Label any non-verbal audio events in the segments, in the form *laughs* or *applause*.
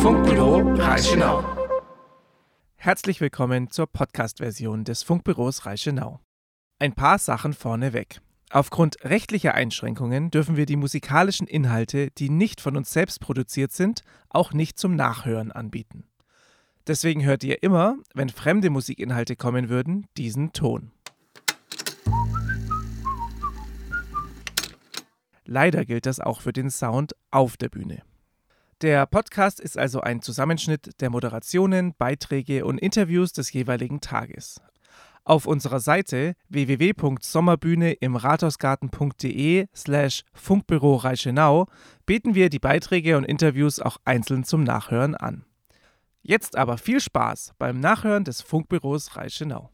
Funkbüro Reichenau. Herzlich willkommen zur Podcast-Version des Funkbüros Reichenau. Ein paar Sachen vorneweg. Aufgrund rechtlicher Einschränkungen dürfen wir die musikalischen Inhalte, die nicht von uns selbst produziert sind, auch nicht zum Nachhören anbieten. Deswegen hört ihr immer, wenn fremde Musikinhalte kommen würden, diesen Ton. Leider gilt das auch für den Sound auf der Bühne. Der Podcast ist also ein Zusammenschnitt der Moderationen, Beiträge und Interviews des jeweiligen Tages. Auf unserer Seite www.sommerbühne im rathausgarten.de slash Funkbüro Reichenau bieten wir die Beiträge und Interviews auch einzeln zum Nachhören an. Jetzt aber viel Spaß beim Nachhören des Funkbüros Reichenau.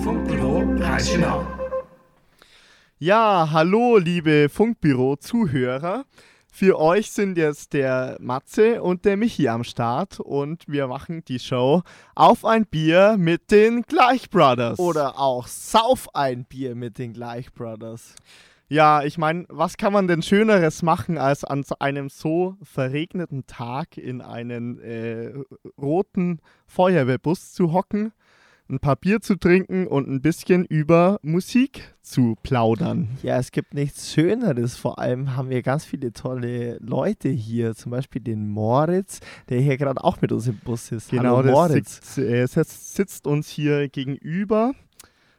Funkbüro Reichenau. Ja, hallo liebe Funkbüro-Zuhörer. Für euch sind jetzt der Matze und der Michi am Start und wir machen die Show auf ein Bier mit den Gleich Brothers. Oder auch Sauf ein Bier mit den Gleich Brothers. Ja, ich meine, was kann man denn Schöneres machen, als an einem so verregneten Tag in einen äh, roten Feuerwehrbus zu hocken ein paar Bier zu trinken und ein bisschen über Musik zu plaudern. Ja, es gibt nichts Schöneres. Vor allem haben wir ganz viele tolle Leute hier. Zum Beispiel den Moritz, der hier gerade auch mit uns im Bus ist. Genau, Hallo, Moritz. Sitzt, äh, sitzt, uns hier gegenüber.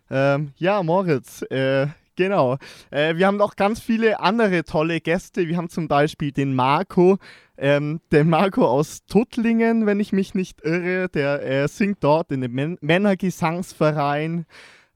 Ähm, ja, Moritz, äh, Genau. Äh, wir haben noch ganz viele andere tolle Gäste. Wir haben zum Beispiel den Marco, ähm, den Marco aus Tuttlingen, wenn ich mich nicht irre. Der äh, singt dort in dem Män Männergesangsverein.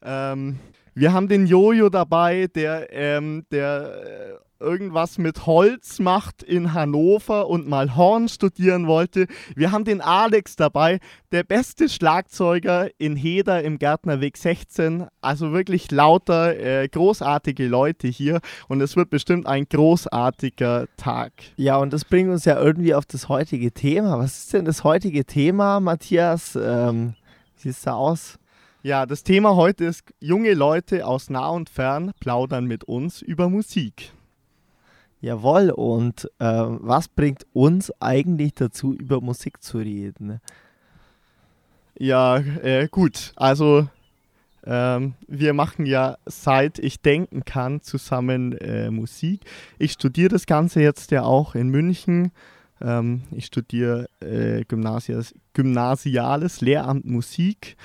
Ähm, wir haben den Jojo dabei, der, ähm, der äh, irgendwas mit Holz macht in Hannover und mal Horn studieren wollte. Wir haben den Alex dabei, der beste Schlagzeuger in Heder im Gärtnerweg 16. Also wirklich lauter, äh, großartige Leute hier und es wird bestimmt ein großartiger Tag. Ja, und das bringt uns ja irgendwie auf das heutige Thema. Was ist denn das heutige Thema, Matthias? Ähm, wie sieht es da aus? Ja, das Thema heute ist, junge Leute aus nah und fern plaudern mit uns über Musik. Jawohl, und äh, was bringt uns eigentlich dazu, über Musik zu reden? Ja, äh, gut, also ähm, wir machen ja seit ich denken kann zusammen äh, Musik. Ich studiere das Ganze jetzt ja auch in München. Ähm, ich studiere äh, Gymnasiales Lehramt Musik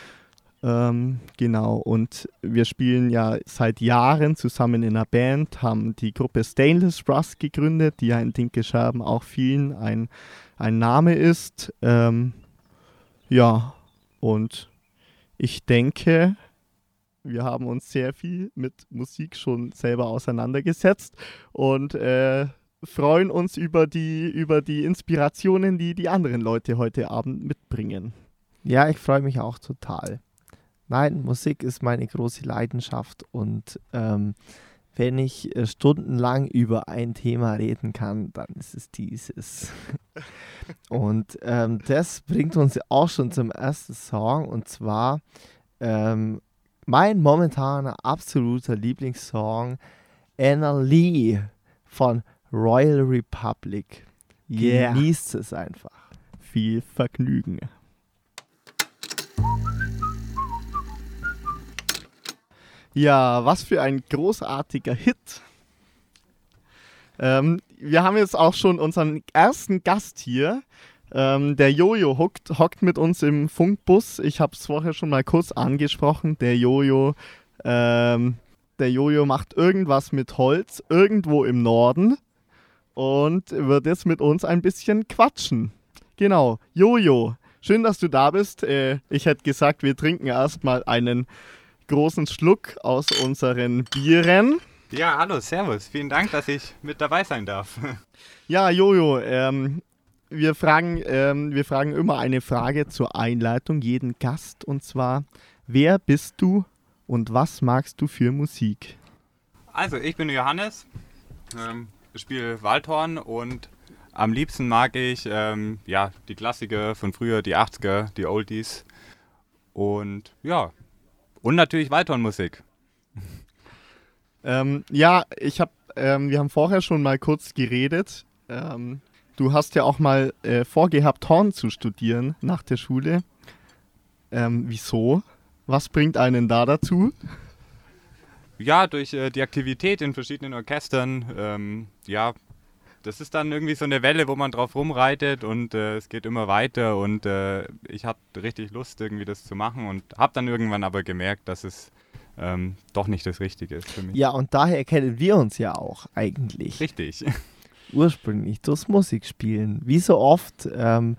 ähm, genau, und wir spielen ja seit Jahren zusammen in einer Band, haben die Gruppe Stainless Rust gegründet, die ja in Dinkelscherben auch vielen ein, ein Name ist. Ähm, ja, und ich denke, wir haben uns sehr viel mit Musik schon selber auseinandergesetzt und äh, freuen uns über die, über die Inspirationen, die die anderen Leute heute Abend mitbringen. Ja, ich freue mich auch total. Nein, Musik ist meine große Leidenschaft und ähm, wenn ich äh, stundenlang über ein Thema reden kann, dann ist es dieses. *laughs* und ähm, das bringt uns auch schon zum ersten Song und zwar ähm, mein momentaner absoluter Lieblingssong Anna Lee von Royal Republic. Yeah. Genießt es einfach. Viel Vergnügen. Ja, was für ein großartiger Hit. Ähm, wir haben jetzt auch schon unseren ersten Gast hier. Ähm, der Jojo hockt, hockt mit uns im Funkbus. Ich habe es vorher schon mal kurz angesprochen. Der Jojo, ähm, der Jojo macht irgendwas mit Holz irgendwo im Norden und wird jetzt mit uns ein bisschen quatschen. Genau, Jojo, schön, dass du da bist. Äh, ich hätte gesagt, wir trinken erstmal einen großen Schluck aus unseren Bieren. Ja, hallo, servus. Vielen Dank, dass ich mit dabei sein darf. *laughs* Ja, Jojo, ähm, wir, fragen, ähm, wir fragen immer eine Frage zur Einleitung, jeden Gast. Und zwar, wer bist du und was magst du für Musik? Also, ich bin Johannes, ähm, spiele Waldhorn und am liebsten mag ich ähm, ja, die Klassiker von früher, die 80er, die Oldies. Und ja, und natürlich Waldhornmusik. Ähm, ja, ich habe, ähm, wir haben vorher schon mal kurz geredet. Ähm, du hast ja auch mal äh, vorgehabt, Horn zu studieren nach der Schule. Ähm, wieso? Was bringt einen da dazu? Ja, durch äh, die Aktivität in verschiedenen Orchestern, ähm, ja, das ist dann irgendwie so eine Welle, wo man drauf rumreitet und äh, es geht immer weiter und äh, ich hatte richtig Lust, irgendwie das zu machen und habe dann irgendwann aber gemerkt, dass es ähm, doch nicht das Richtige ist für mich. Ja, und daher kennen wir uns ja auch eigentlich. Richtig. *laughs* Ursprünglich durchs Musikspielen. Wie so oft, ähm,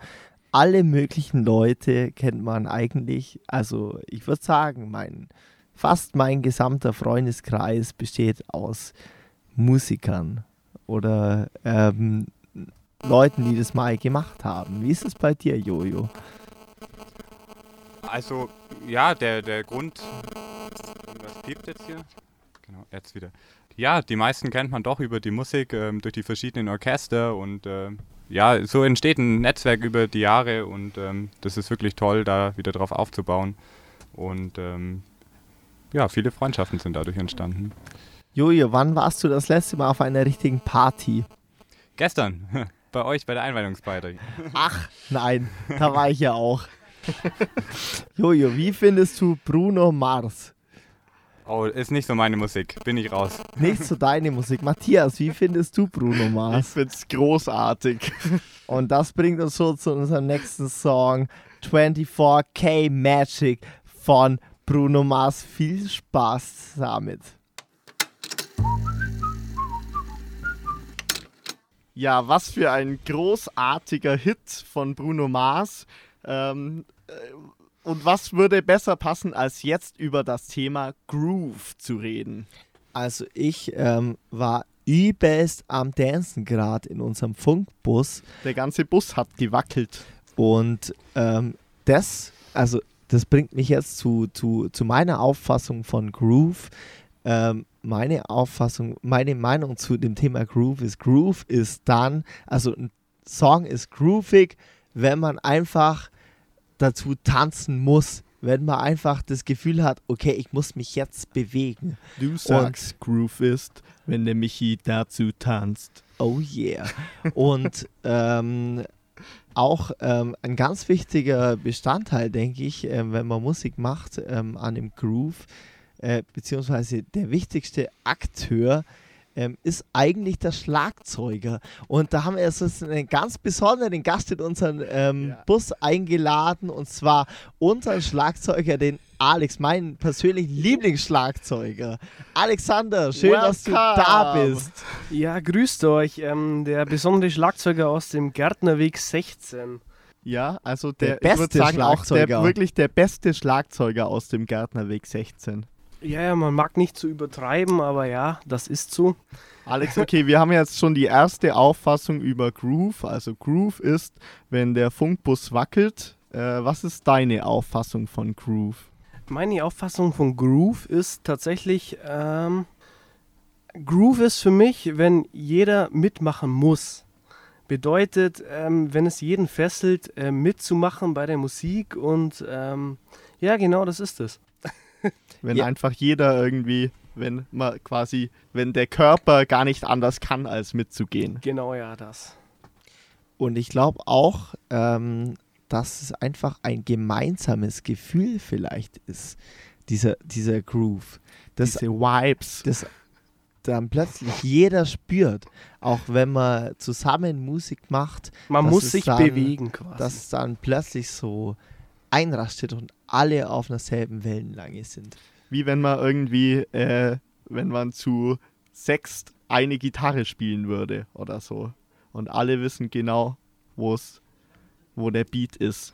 alle möglichen Leute kennt man eigentlich. Also ich würde sagen, mein, fast mein gesamter Freundeskreis besteht aus Musikern oder ähm, Leuten, die das mal gemacht haben. Wie ist es bei dir, Jojo? Also, ja, der, der Grund. Was piept jetzt hier? Genau, jetzt wieder. Ja, die meisten kennt man doch über die Musik, ähm, durch die verschiedenen Orchester und äh, ja, so entsteht ein Netzwerk über die Jahre und ähm, das ist wirklich toll, da wieder drauf aufzubauen. Und ähm, ja, viele Freundschaften sind dadurch entstanden. Jojo, wann warst du das letzte Mal auf einer richtigen Party? Gestern, *laughs* bei euch bei der Einweihungsparty. Ach, nein, da war ich ja auch. Jojo, wie findest du Bruno Mars? Oh, ist nicht so meine Musik, bin ich raus. Nicht so deine Musik. Matthias, wie findest du Bruno Ich Mars? find's großartig. Und das bringt uns so zu unserem nächsten Song 24K Magic von Bruno Mars. Viel Spaß damit. Ja, was für ein großartiger Hit von Bruno Mars. Ähm, äh, und was würde besser passen, als jetzt über das Thema Groove zu reden? Also ich ähm, war übelst am Dancen gerade in unserem Funkbus Der ganze Bus hat gewackelt. und ähm, das, also das bringt mich jetzt zu, zu, zu meiner Auffassung von Groove. Ähm, meine Auffassung, meine Meinung zu dem Thema Groove ist, Groove ist dann, also ein Song ist groovig, wenn man einfach dazu tanzen muss, wenn man einfach das Gefühl hat, okay, ich muss mich jetzt bewegen. Du sagst, Groove ist, wenn der Michi dazu tanzt. Oh yeah. Und *laughs* ähm, auch ähm, ein ganz wichtiger Bestandteil, denke ich, ähm, wenn man Musik macht ähm, an dem Groove, äh, beziehungsweise der wichtigste Akteur ähm, ist eigentlich der Schlagzeuger. Und da haben wir jetzt einen ganz besonderen Gast in unseren ähm, Ja. Bus eingeladen und zwar unseren Schlagzeuger, den Alex, meinen persönlichen Lieblingsschlagzeuger. Alexander, schön, dass du da Welcome. bist. Ja, grüßt euch. Ähm, der besondere Schlagzeuger aus dem Gärtnerweg 16. Ja, also Der der, ich beste sagen, auch der, Schlagzeuger. wirklich der beste Schlagzeuger aus dem Gärtnerweg 16. Ja, ja, man mag nicht zu übertreiben, aber ja, das ist so. Alex, okay, wir haben jetzt schon die erste Auffassung über Groove. Also Groove ist, wenn der Funkbus wackelt. Äh, was ist deine Auffassung von Groove? Meine Auffassung von Groove ist tatsächlich, ähm, Groove ist für mich, wenn jeder mitmachen muss. Bedeutet, ähm, wenn es jeden fesselt, äh, mitzumachen bei der Musik und ähm, ja, genau, das ist es. *laughs* Wenn Ja. einfach jeder irgendwie, wenn man quasi, wenn der Körper gar nicht anders kann, als mitzugehen. Genau, ja, das. Und ich glaube auch, ähm, dass es einfach ein gemeinsames Gefühl vielleicht ist, dieser, dieser Groove. Das, Diese Vibes. das dann plötzlich jeder spürt, auch wenn man zusammen Musik macht, Man muss sich dann- bewegen quasi. dass es dann plötzlich so einrastet und alle auf derselben Wellenlänge sind. Wie wenn man irgendwie, äh, wenn man zu sechst eine Gitarre spielen würde oder so. Und alle wissen genau, wo es, wo der Beat ist.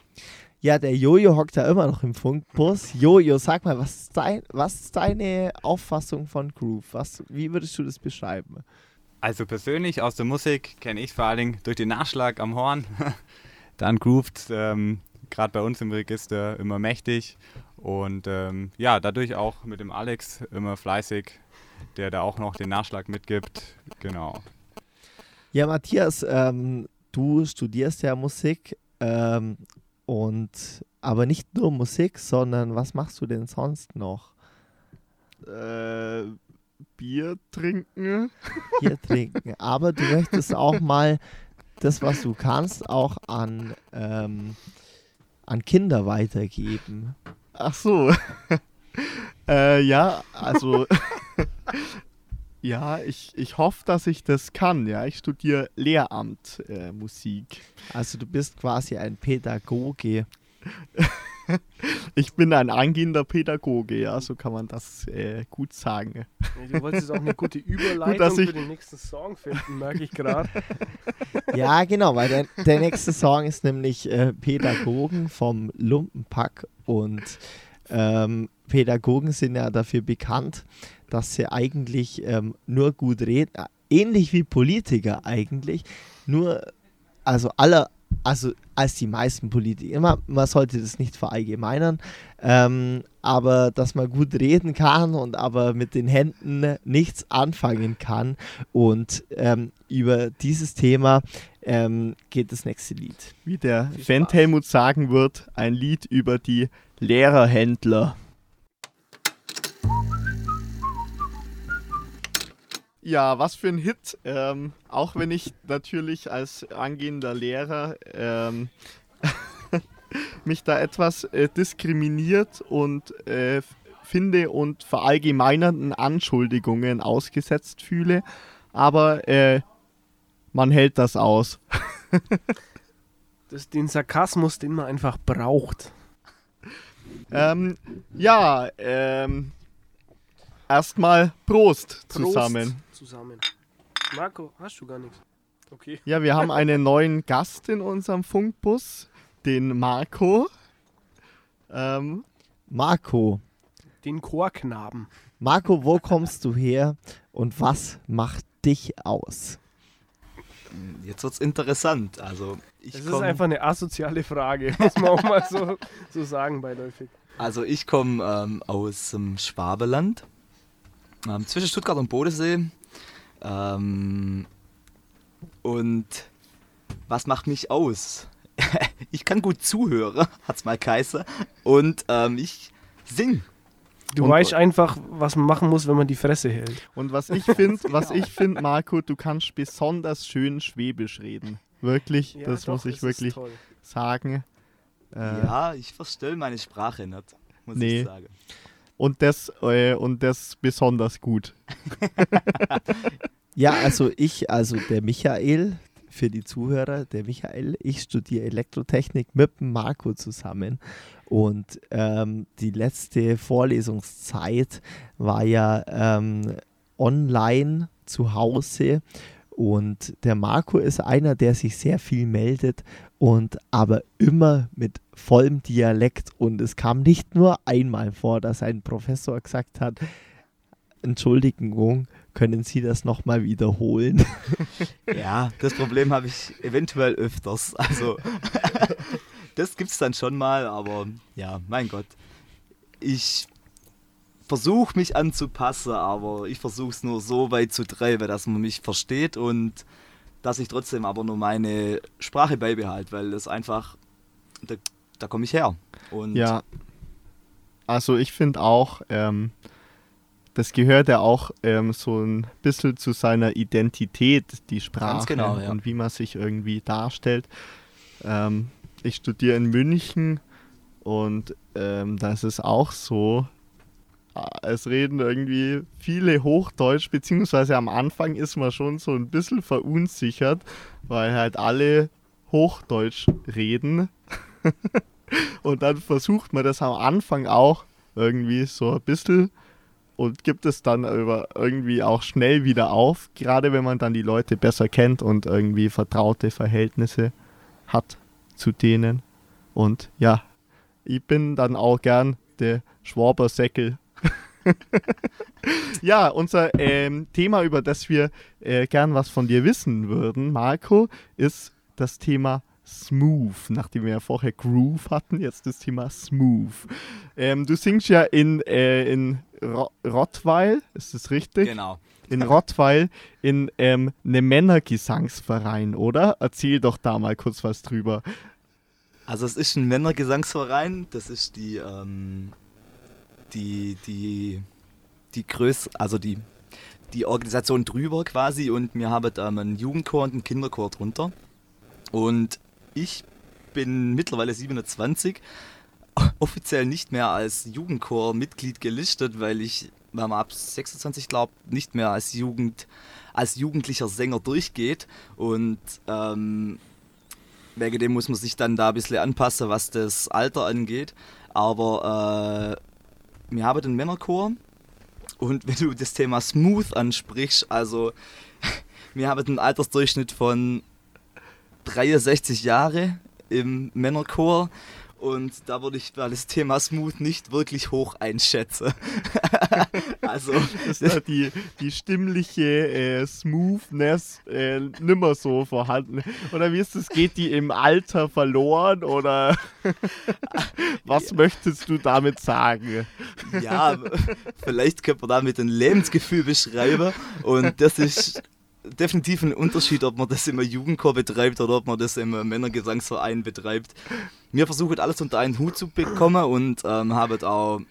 Ja, der Jojo hockt da immer noch im Funkbus. Jojo, sag mal, was ist, dein, was ist deine Auffassung von Groove? Was, wie würdest du das beschreiben? Also persönlich aus der Musik kenne ich vor allen Dingen durch den Nachschlag am Horn. *laughs* Dann groovt ähm, gerade bei uns im Register immer mächtig. Und ähm, ja, dadurch auch mit dem Alex immer fleißig, der da auch noch den Nachschlag mitgibt. Genau. Ja, Matthias, ähm, du studierst ja Musik ähm, und aber nicht nur Musik, sondern was machst du denn sonst noch? Äh, Bier trinken. Bier trinken. Aber du möchtest auch mal das, was du kannst, auch an, ähm, an Kinder weitergeben. Ach so. *laughs* äh, ja, also. *laughs* ja, ich, ich hoffe, dass ich das kann. Ja, ich studiere Lehramt äh, Musik. Also du bist quasi ein Pädagoge. *laughs* ich bin ein angehender Pädagoge, ja, so kann man das äh, gut sagen. Du wolltest auch eine gute *laughs* Überleitung dass ich- für den nächsten Song finden, merke ich gerade. *laughs* Ja, genau, weil der, der nächste Song ist nämlich äh, Pädagogen vom Lumpenpack und ähm, Pädagogen sind ja dafür bekannt, dass sie eigentlich ähm, nur gut reden, äh, ähnlich wie Politiker eigentlich, nur, also aller, also als die meisten Politiker, man, man sollte das nicht verallgemeinern, ähm, aber dass man gut reden kann und aber mit den Händen nichts anfangen kann und ähm, über dieses Thema ähm, geht das nächste Lied. Wie der Fan. Helmut sagen wird, ein Lied über die Lehrerhändler. Ja, was für ein Hit. Ähm, auch wenn ich natürlich als angehender Lehrer ähm, *laughs* mich da etwas äh, diskriminiert und äh, finde und verallgemeinernden Anschuldigungen ausgesetzt fühle. Aber äh, man hält das aus. Das ist den Sarkasmus, den man einfach braucht. Ähm, ja, ähm, erstmal Prost, Prost zusammen. Zusammen. Marco, hast du gar nichts? Okay. Ja, wir haben einen *laughs* neuen Gast in unserem Funkbus, den Marco. Ähm, Marco, Den Chorknaben. Marco, wo kommst du her und was macht dich aus? Jetzt wird's interessant. Also ich Das ist einfach eine asoziale Frage, *laughs* muss man auch mal so, so sagen beiläufig. Also ich komme ähm, aus dem Schwabeland, ähm, zwischen Stuttgart und Bodensee. Ähm, und was macht mich aus? *laughs* ich kann gut zuhören, *laughs* hat's mal geheißen. Und ähm, ich sing. Du Und- weißt einfach, was man machen muss, wenn man die Fresse hält. und was ich finde, *laughs* was ich finde, Marco, du kannst besonders schön Schwäbisch reden. Wirklich, das doch, muss ich wirklich sagen. Äh, Ja, ich verstelle meine Sprache nicht, muss Nee. ich sagen. Und das, äh, und das besonders gut. *laughs* Ja, also ich, also der Michael, für die Zuhörer, der Michael, ich studiere Elektrotechnik mit Marco zusammen. Und ähm, die letzte Vorlesungszeit war ja ähm, online zu Hause. Und der Marco ist einer, der sich sehr viel meldet und aber immer mit vollem Dialekt. Und es kam nicht nur einmal vor, dass ein Professor gesagt hat, Entschuldigung, können Sie das nochmal wiederholen? *laughs* Ja, das Problem habe ich eventuell öfters. Also, *laughs* das gibt es dann schon mal, aber ja, mein Gott. Ich versuche mich anzupassen, aber ich versuche es nur so weit zu treiben, dass man mich versteht und dass ich trotzdem aber nur meine Sprache beibehalte, weil das einfach, da, da komme ich her. Und Ja. Also ich finde auch, ähm, das gehört ja auch ähm, so ein bisschen zu seiner Identität, die Sprache genau, ja. und wie man sich irgendwie darstellt. Ähm, ich studiere in München und ähm, da ist es auch so, es reden irgendwie viele Hochdeutsch, beziehungsweise am Anfang ist man schon so ein bisschen verunsichert, weil halt alle Hochdeutsch reden. *laughs* Und dann versucht man das am Anfang auch irgendwie so ein bisschen und gibt es dann aber irgendwie auch schnell wieder auf, gerade wenn man dann die Leute besser kennt und irgendwie vertraute Verhältnisse hat zu denen. Und ja, ich bin dann auch gern der Schwabersäckel. *laughs* ja, unser ähm, Thema, über das wir äh, gern was von dir wissen würden, Marco, ist das Thema Smooth. Nachdem wir ja vorher Groove hatten, jetzt das Thema Smooth. Ähm, du singst ja in, äh, in Ro Rottweil, ist das richtig? Genau. In Rottweil in ähm, einem Männergesangsverein, oder? Erzähl doch da mal kurz was drüber. Also es ist ein Männergesangsverein, das ist die, ähm, die, die, die Größe, also die, die Organisation drüber quasi und wir haben ähm, einen Jugendchor und einen Kinderchor drunter. Und ich bin mittlerweile 27, *laughs* offiziell nicht mehr als Jugendchor-Mitglied gelistet, weil ich, wenn man ab 26 glaubt, nicht mehr als Jugend, als jugendlicher Sänger durchgeht. Und ähm, wegen dem muss man sich dann da ein bisschen anpassen, was das Alter angeht. Aber äh, wir haben den Männerchor. Und wenn du das Thema Smooth ansprichst, also wir haben einen Altersdurchschnitt von 63 Jahre im Männerchor und da würde ich das Thema Smooth nicht wirklich hoch einschätzen. *laughs* also ist da die, die stimmliche äh, Smoothness äh, nimmer so vorhanden. Oder wie ist es, geht die im Alter verloren oder *laughs* was möchtest du damit sagen? Ja, vielleicht könnte man damit ein Lebensgefühl beschreiben und das ist definitiv ein Unterschied, ob man das im Jugendchor betreibt oder ob man das im Männergesangsverein betreibt. Wir versuchen alles unter einen Hut zu bekommen und ähm, haben auch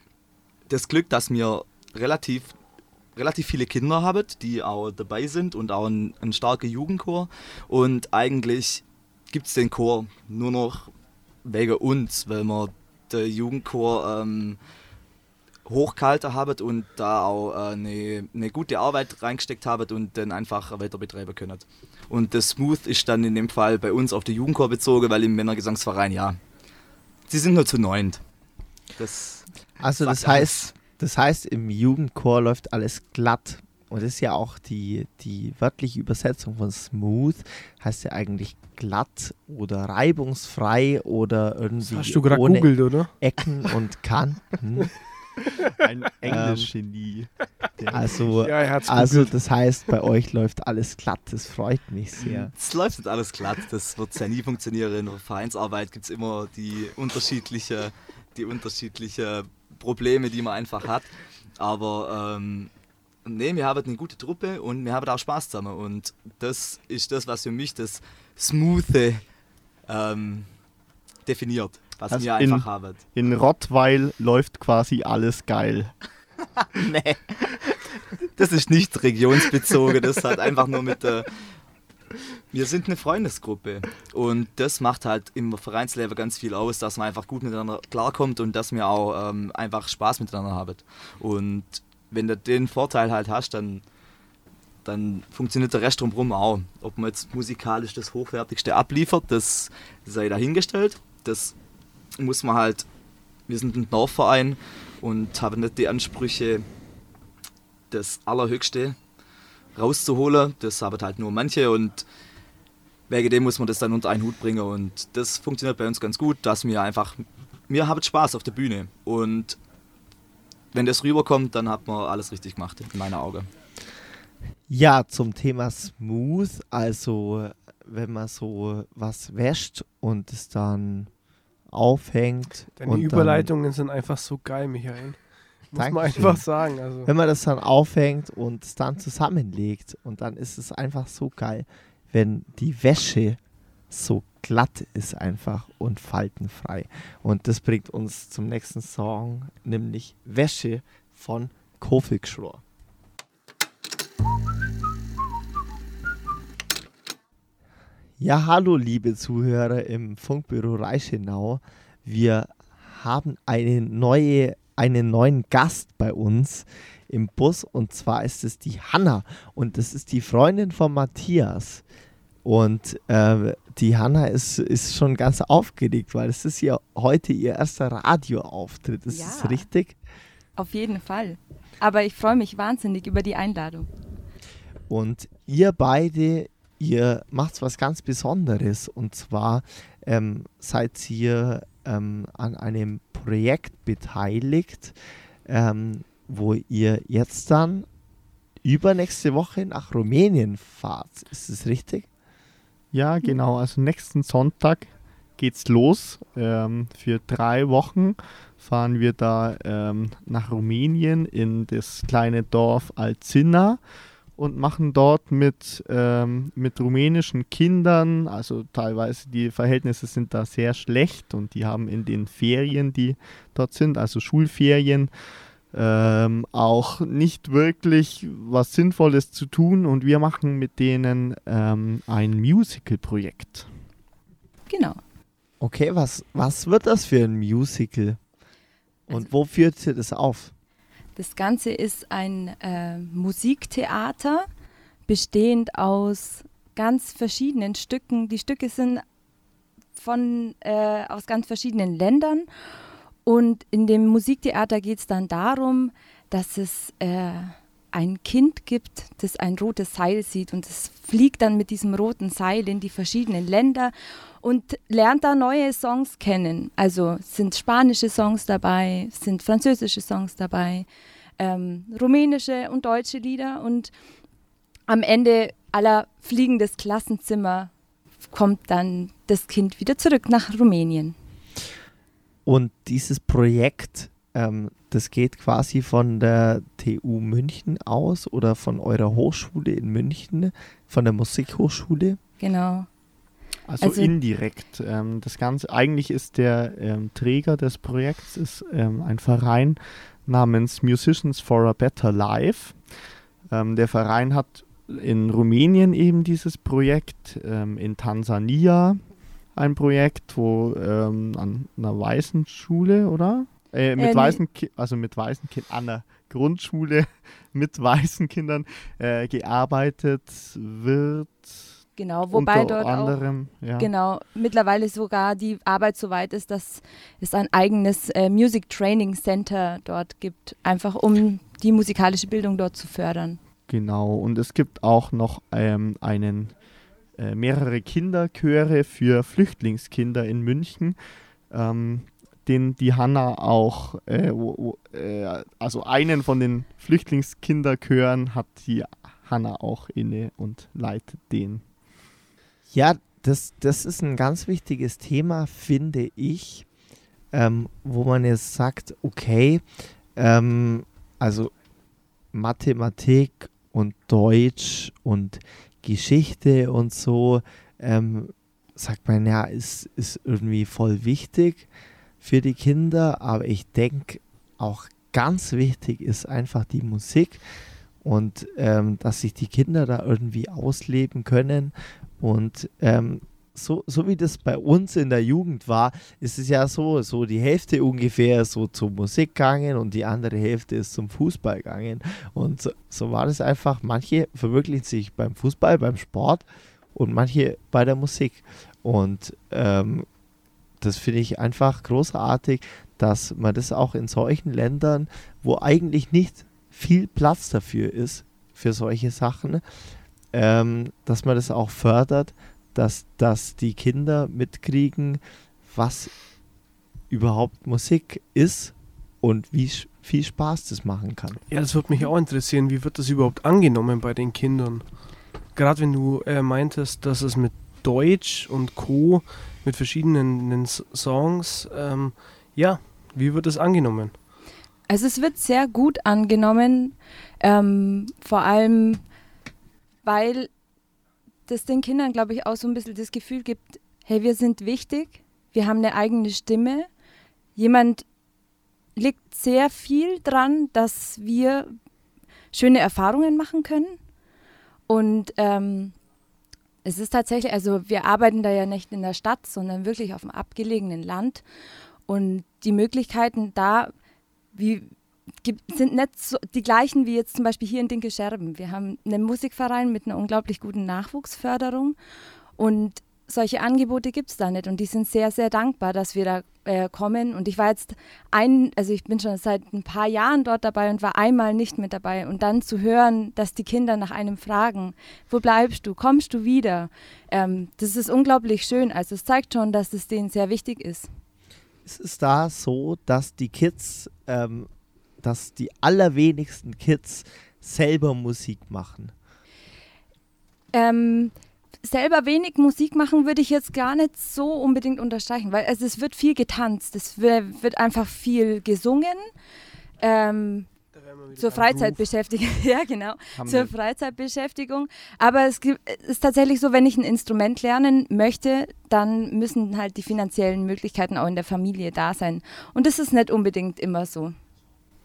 das Glück, dass wir relativ, relativ viele Kinder haben, die auch dabei sind und auch ein, ein starker Jugendchor. Und eigentlich gibt es den Chor nur noch wegen uns, weil wir der Jugendchor ähm, hochgehalten habt und da auch äh, eine, eine gute Arbeit reingesteckt habt und dann einfach weiter betreiben können. Und das Smooth ist dann in dem Fall bei uns auf die Jugendchor bezogen, weil im Männergesangsverein, ja, sie sind nur zu neunt. Das also das heißt, das heißt, im Jugendchor läuft alles glatt. Und das ist ja auch die, die wörtliche Übersetzung von smooth, heißt ja eigentlich glatt oder reibungsfrei oder irgendwie Hast du ohne googelt, oder? Ecken und Kanten. *laughs* *laughs* Ein Englisch-Genie. also, ja, also das heißt, bei euch läuft alles glatt, das freut mich sehr. *laughs* Es läuft nicht alles glatt, das wird ja nie funktionieren. In der Vereinsarbeit gibt es immer die unterschiedliche, die unterschiedliche Probleme, die man einfach hat. Aber ähm, nee, wir haben eine gute Truppe und wir haben auch Spaß zusammen. Und das ist das, was für mich das Smoothe ähm, definiert was also ihr einfach in. In Rottweil läuft quasi alles geil. *laughs* nee. Das ist nicht regionsbezogen, das hat einfach nur mit der. Wir sind eine Freundesgruppe und das macht halt im Vereinsleben ganz viel aus, dass man einfach gut miteinander klarkommt und dass wir auch ähm, einfach Spaß miteinander haben. Und wenn du den Vorteil halt hast, dann, dann funktioniert der Rest drumherum auch. Ob man jetzt musikalisch das Hochwertigste abliefert, das sei dahingestellt. Das muss man halt, wir sind ein Dorfverein und haben nicht die Ansprüche, das Allerhöchste rauszuholen. Das haben halt nur manche und wegen dem muss man das dann unter einen Hut bringen und das funktioniert bei uns ganz gut, dass wir einfach, wir haben Spaß auf der Bühne und wenn das rüberkommt, dann hat man alles richtig gemacht, in meinen Augen. Ja, zum Thema Smooth, also wenn man so was wäscht und es dann aufhängt. Deine Überleitungen dann, sind einfach so geil, Michael. Muss Dankeschön. man einfach sagen. Also. Wenn man das dann aufhängt und es dann zusammenlegt und dann ist es einfach so geil, wenn die Wäsche so glatt ist einfach und faltenfrei. Und das bringt uns zum nächsten Song, nämlich Wäsche von Kofik Schrohr. Ja, hallo liebe Zuhörer im Funkbüro Reichenau. Wir haben eine neue, einen neuen Gast bei uns im Bus und zwar ist es die Hanna und das ist die Freundin von Matthias. Und äh, die Hanna ist, ist schon ganz aufgeregt, weil es ist ja heute ihr erster Radioauftritt. Ist ja, das richtig? Auf jeden Fall. Aber ich freue mich wahnsinnig über die Einladung. Und ihr beide ihr macht was ganz Besonderes und zwar ähm, seid ihr ähm, an einem Projekt beteiligt, ähm, wo ihr jetzt dann übernächste Woche nach Rumänien fahrt. Ist das richtig? Ja, genau. Also nächsten Sonntag geht's los. Ähm, für drei Wochen fahren wir da ähm, nach Rumänien in das kleine Dorf Alzina und machen dort mit, ähm, mit rumänischen Kindern, also teilweise die Verhältnisse sind da sehr schlecht und die haben in den Ferien, die dort sind, also Schulferien, ähm, auch nicht wirklich was Sinnvolles zu tun und wir machen mit denen ähm, ein Musical-Projekt. Genau. Okay, was, was wird das für ein Musical? Und Also- wo führt ihr das auf? Das Ganze ist ein äh, Musiktheater, bestehend aus ganz verschiedenen Stücken. Die Stücke sind von, äh, aus ganz verschiedenen Ländern. Und in dem Musiktheater geht es dann darum, dass es äh, ein Kind gibt, das ein rotes Seil sieht und es fliegt dann mit diesem roten Seil in die verschiedenen Länder und lernt da neue Songs kennen. Also sind spanische Songs dabei, sind französische Songs dabei, ähm, rumänische und deutsche Lieder und am Ende aller fliegendes Klassenzimmer kommt dann das Kind wieder zurück nach Rumänien. Und dieses Projekt, ähm, das geht quasi von der TU München aus oder von eurer Hochschule in München, von der Musikhochschule. Genau. Also, Also- indirekt. Ähm, das Ganze, eigentlich ist der ähm, Träger des Projekts ist, ähm, ein Verein namens Musicians for a Better Life. Ähm, der Verein hat in Rumänien eben dieses Projekt, ähm, in Tansania ein Projekt, wo ähm, an einer weißen Schule, oder? Äh, mit Äh, weißen, Ki also mit weißen Kindern, an der Grundschule *laughs* mit weißen Kindern äh, gearbeitet wird. Genau, wobei unter dort auch anderem, ja. Genau, mittlerweile sogar die Arbeit so weit ist, dass es ein eigenes äh, Music Training Center dort gibt, einfach um die musikalische Bildung dort zu fördern. Genau, und es gibt auch noch ähm, einen, äh, mehrere Kinderchöre für Flüchtlingskinder in München, ähm, den die Hanna auch, äh, wo, äh, also einen von den Flüchtlingskinderchören hat die Hanna auch inne und leitet den. Ja, das, das ist ein ganz wichtiges Thema, finde ich, ähm, wo man jetzt sagt, okay, ähm, also Mathematik und Deutsch und Geschichte und so, ähm, sagt man ja, ist, ist irgendwie voll wichtig für die Kinder, aber ich denke auch ganz wichtig ist einfach die Musik und ähm, dass sich die Kinder da irgendwie ausleben können und ähm, so, so wie das bei uns in der Jugend war, ist es ja so, so die Hälfte ungefähr so zur Musik gegangen und die andere Hälfte ist zum Fußball gegangen. Und so, so war das einfach. Manche verwirklichen sich beim Fußball, beim Sport und manche bei der Musik. Und ähm, das finde ich einfach großartig, dass man das auch in solchen Ländern, wo eigentlich nicht viel Platz dafür ist, für solche Sachen, ähm, dass man das auch fördert, dass, dass die Kinder mitkriegen, was überhaupt Musik ist und wie viel Spaß das machen kann. Ja, das würde mich auch interessieren. Wie wird das überhaupt angenommen bei den Kindern? Gerade wenn du äh, meintest, dass es mit Deutsch und Co. mit verschiedenen Songs, ähm, ja, wie wird das angenommen? Also es wird sehr gut angenommen, ähm, vor allem weil das den Kindern, glaube ich, auch so ein bisschen das Gefühl gibt, hey, wir sind wichtig, wir haben eine eigene Stimme. Jemand liegt sehr viel dran, dass wir schöne Erfahrungen machen können. Und ähm, es ist tatsächlich, also wir arbeiten da ja nicht in der Stadt, sondern wirklich auf dem abgelegenen Land. Und die Möglichkeiten da, wie, sind nicht so, die gleichen wie jetzt zum Beispiel hier in Dinkelscherben. Wir haben einen Musikverein mit einer unglaublich guten Nachwuchsförderung und solche Angebote gibt es da nicht und die sind sehr, sehr dankbar, dass wir da äh, kommen. Und ich war jetzt ein, also ich bin schon seit ein paar Jahren dort dabei und war einmal nicht mit dabei. Und dann zu hören, dass die Kinder nach einem fragen, wo bleibst du, kommst du wieder, ähm, das ist unglaublich schön. Also es zeigt schon, dass es denen sehr wichtig ist. Es ist da so, dass die Kids, ähm, dass die allerwenigsten Kids selber Musik machen. Ähm, selber wenig Musik machen würde ich jetzt gar nicht so unbedingt unterstreichen, weil also es wird viel getanzt, es wird, einfach viel gesungen. Ähm, zur Freizeitbeschäftigung, *laughs* ja genau, Haben zur Freizeitbeschäftigung. Aber es ist tatsächlich so, wenn ich ein Instrument lernen möchte, dann müssen halt die finanziellen Möglichkeiten auch in der Familie da sein. Und das ist nicht unbedingt immer so.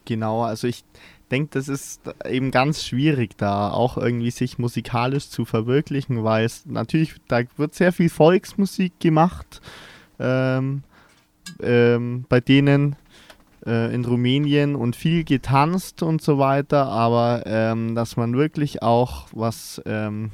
Genau, also ich denke, das ist eben ganz schwierig, da auch irgendwie sich musikalisch zu verwirklichen, weil es natürlich, da wird sehr viel Volksmusik gemacht, ähm, ähm, bei denen äh, in Rumänien und viel getanzt und so weiter, aber ähm, dass man wirklich auch was ähm,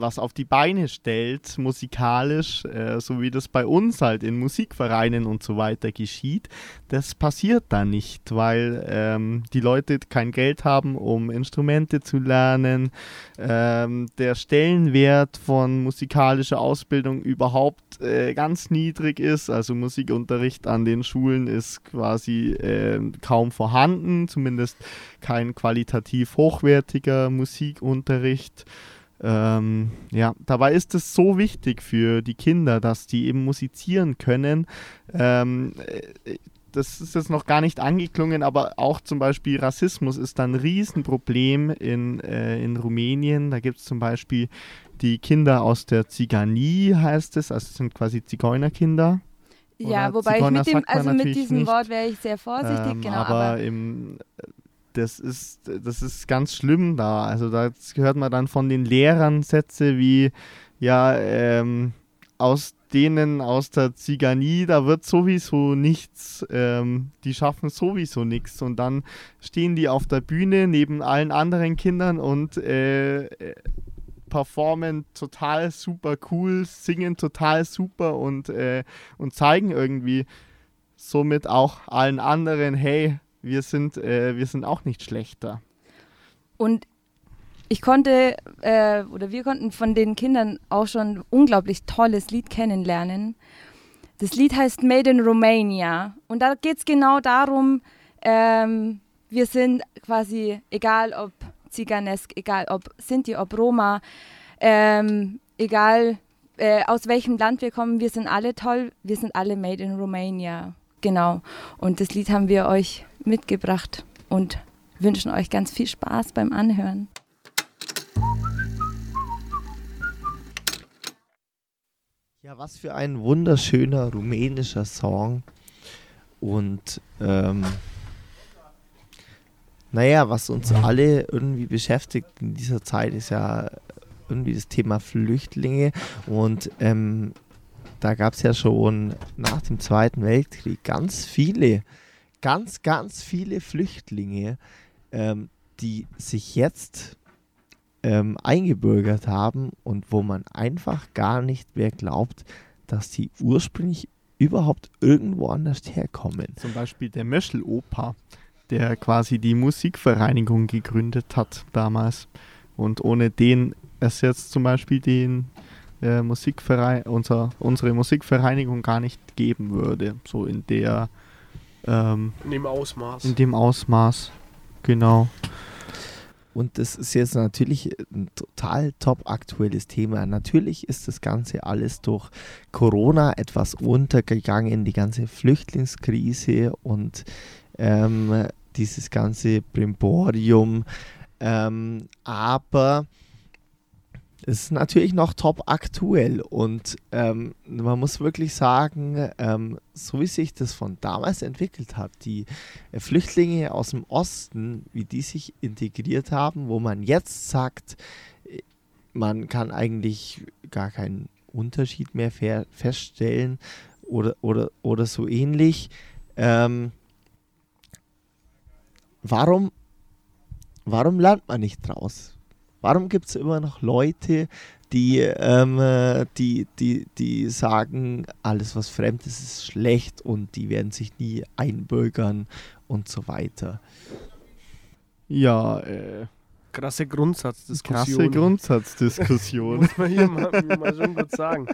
was auf die Beine stellt, musikalisch, äh, so wie das bei uns halt in Musikvereinen und so weiter geschieht, das passiert da nicht, weil ähm, die Leute kein Geld haben, um Instrumente zu lernen. Ähm, der Stellenwert von musikalischer Ausbildung überhaupt äh, ganz niedrig ist. Also Musikunterricht an den Schulen ist quasi äh, kaum vorhanden, zumindest kein qualitativ hochwertiger Musikunterricht. Ähm, ja, dabei ist es so wichtig für die Kinder, dass die eben musizieren können. Ähm, äh, das ist jetzt noch gar nicht angeklungen, aber auch zum Beispiel Rassismus ist ein Riesenproblem in, äh, in Rumänien. Da gibt es zum Beispiel die Kinder aus der Ziganie, heißt es, also es sind quasi Zigeunerkinder. Ja, wobei ich mit, dem, also mit diesem nicht. Wort wäre ich sehr vorsichtig, ähm, genau. Aber, aber im, das ist, das ist ganz schlimm da. Also da hört man dann von den Lehrern Sätze wie, ja, ähm, aus denen aus der Ziganie, da wird sowieso nichts, ähm, die schaffen sowieso nichts. Und dann stehen die auf der Bühne neben allen anderen Kindern und äh, performen total super cool, singen total super und, äh, und zeigen irgendwie somit auch allen anderen, hey, wir sind, äh, wir sind auch nicht schlechter. Und ich konnte, äh, oder wir konnten von den Kindern auch schon ein unglaublich tolles Lied kennenlernen. Das Lied heißt Made in Romania. Und da geht es genau darum, ähm, wir sind quasi, egal ob Ziganesk, egal ob Sinti, ob Roma, ähm, egal äh, aus welchem Land wir kommen, wir sind alle toll, wir sind alle made in Romania. Genau. Und das Lied haben wir euch mitgebracht und wünschen euch ganz viel Spaß beim Anhören. Ja, was für ein wunderschöner rumänischer Song. Und ähm, naja, was uns alle irgendwie beschäftigt in dieser Zeit, ist ja irgendwie das Thema Flüchtlinge. Und ähm, da gab es ja schon nach dem Zweiten Weltkrieg ganz viele ganz, ganz viele Flüchtlinge, ähm, die sich jetzt ähm, eingebürgert haben und wo man einfach gar nicht mehr glaubt, dass die ursprünglich überhaupt irgendwo anders herkommen. Zum Beispiel der Möschel-Opa, der quasi die Musikvereinigung gegründet hat damals. Und ohne den es jetzt zum Beispiel den äh, Musikverein, unser, unsere Musikvereinigung gar nicht geben würde. So in der ähm, in dem Ausmaß. In dem Ausmaß, genau. Und das ist jetzt natürlich ein total top aktuelles Thema. Natürlich ist das Ganze alles durch Corona etwas untergegangen, die ganze Flüchtlingskrise und ähm, dieses ganze Brimborium. Ähm, aber ist natürlich noch top aktuell und ähm, man muss wirklich sagen, ähm, so wie sich das von damals entwickelt hat, die äh, Flüchtlinge aus dem Osten, wie die sich integriert haben, wo man jetzt sagt, äh, man kann eigentlich gar keinen Unterschied mehr feststellen oder, oder, oder so ähnlich. Ähm, warum, warum lernt man nicht draus? Warum gibt es immer noch Leute, die, ähm, äh, die, die, die sagen, alles was fremd ist, ist schlecht und die werden sich nie einbürgern und so weiter? Ja, äh, krasse Grundsatzdiskussion. Krasse Grundsatzdiskussion. *laughs* Muss man hier mal, mal schon kurz sagen.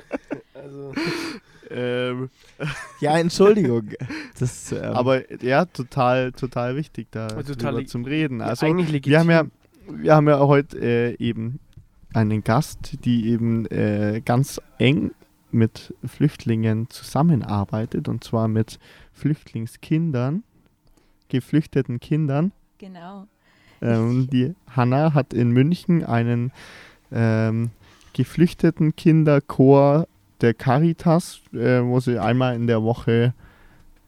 Also. Ähm. Ja, Entschuldigung. Das, *laughs* ähm, Aber ja, total, total wichtig da total zum Reden. Also eigentlich wir haben ja wir haben ja heute äh, eben einen Gast, die eben äh, ganz eng mit Flüchtlingen zusammenarbeitet und zwar mit Flüchtlingskindern, geflüchteten Kindern. Genau. Ähm, die Hanna hat in München einen ähm, geflüchteten Kinderchor der Caritas, äh, wo sie einmal in der Woche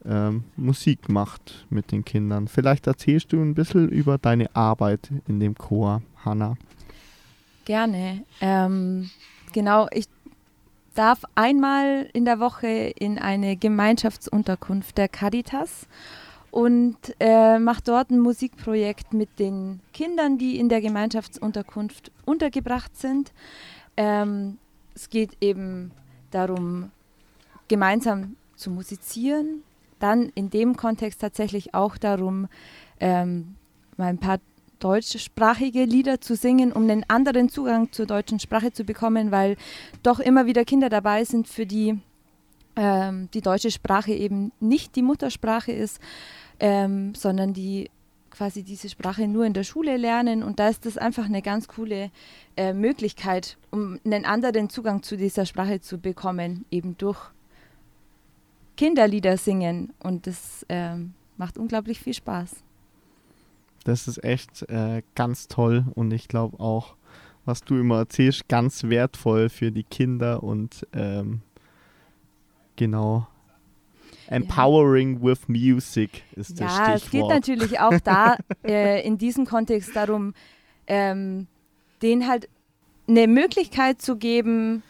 ähm, Musik macht mit den Kindern. Vielleicht erzählst du ein bisschen über deine Arbeit in dem Chor, Hanna. Gerne. Ähm, genau, ich darf einmal in der Woche in eine Gemeinschaftsunterkunft der Caritas und äh, mache dort ein Musikprojekt mit den Kindern, die in der Gemeinschaftsunterkunft untergebracht sind. Ähm, es geht eben darum, gemeinsam zu musizieren. Dann in dem Kontext tatsächlich auch darum, ähm, mal ein paar deutschsprachige Lieder zu singen, um einen anderen Zugang zur deutschen Sprache zu bekommen, weil doch immer wieder Kinder dabei sind, für die ähm, die deutsche Sprache eben nicht die Muttersprache ist, ähm, sondern die quasi diese Sprache nur in der Schule lernen. Und da ist das einfach eine ganz coole äh, Möglichkeit, um einen anderen Zugang zu dieser Sprache zu bekommen, eben durch Kinderlieder singen. Und das ähm, macht unglaublich viel Spaß. Das ist echt äh, ganz toll und ich glaube auch, was du immer erzählst, ganz wertvoll für die Kinder und ähm, genau. Empowering ja. with Music ist das ja, Stichwort. es geht natürlich auch da *laughs* äh, in diesem Kontext darum, ähm, denen halt eine Möglichkeit zu geben,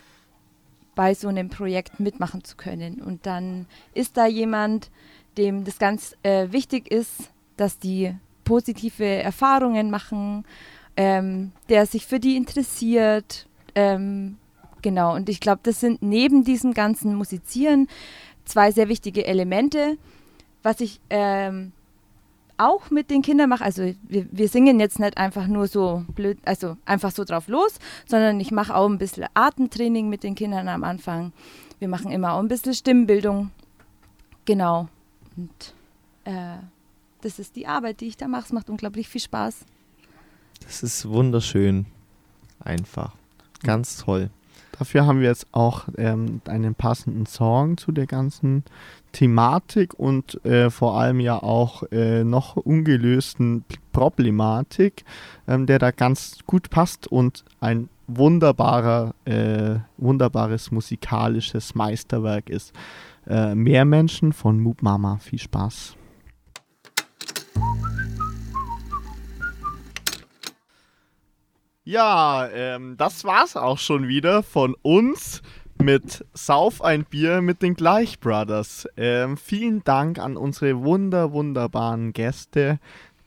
bei so einem Projekt mitmachen zu können. Und dann ist da jemand, dem das ganz äh, wichtig ist, dass die positive Erfahrungen machen, ähm, der sich für die interessiert. Ähm, genau, und ich glaube, das sind neben diesem ganzen Musizieren zwei sehr wichtige Elemente. Was ich ähm, auch mit den Kindern mache, also wir, wir, singen jetzt nicht einfach nur so blöd, also einfach so drauf los, sondern ich mache auch ein bisschen Atemtraining mit den Kindern am Anfang. Wir machen immer auch ein bisschen Stimmbildung. Genau. Und äh, das ist die Arbeit, die ich da mache. Es macht unglaublich viel Spaß. Das ist wunderschön. Einfach. Ganz toll. Dafür haben wir jetzt auch ähm, einen passenden Song zu der ganzen Thematik und äh, vor allem ja auch äh, noch ungelösten Problematik, ähm, der da ganz gut passt und ein wunderbarer, äh, wunderbares musikalisches Meisterwerk ist. Äh, Mehr Menschen von Moop Mama. Viel Spaß. Ja, ähm, das war's auch schon wieder von uns mit Sauf ein Bier mit den Gleich Brothers. Ähm, vielen Dank an unsere wunder, wunderbaren Gäste.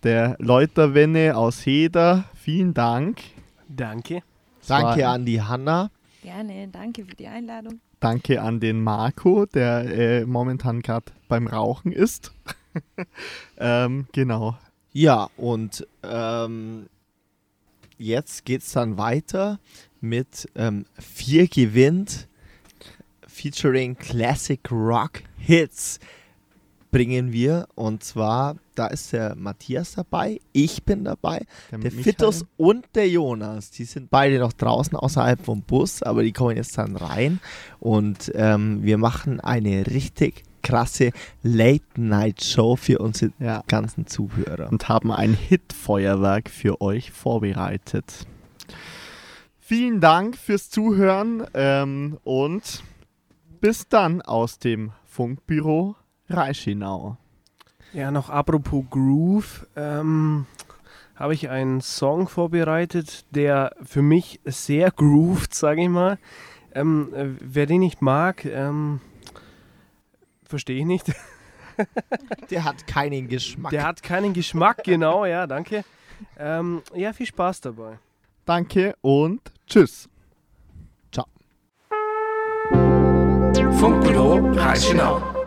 Der Läuterwenne aus Heder, vielen Dank. Danke. Danke an die Hanna. Gerne, danke für die Einladung. Danke an den Marco, der äh, momentan gerade beim Rauchen ist. *laughs* ähm, genau. Ja, und ähm, jetzt geht es dann weiter mit ähm, Vier gewinnt, featuring Classic Rock Hits bringen wir. Und zwar, da ist der Matthias dabei, ich bin dabei, der, der Fitus und der Jonas. Die sind beide noch draußen außerhalb vom Bus, aber die kommen jetzt dann rein. Und ähm, wir machen eine richtig krasse Late-Night-Show für unsere ja. ganzen Zuhörer. Und haben ein Hit-Feuerwerk für euch vorbereitet. Vielen Dank fürs Zuhören ähm, und bis dann aus dem Funkbüro Reichenau. Ja, noch apropos Groove, ähm, habe ich einen Song vorbereitet, der für mich sehr groovt, sage ich mal. Ähm, äh, wer den nicht mag, ähm, Verstehe ich nicht. *laughs* Der hat keinen Geschmack. Der hat keinen Geschmack, genau, ja, danke. Ähm, ja, viel Spaß dabei. Danke und tschüss. Ciao. Funkbüro Reichenau.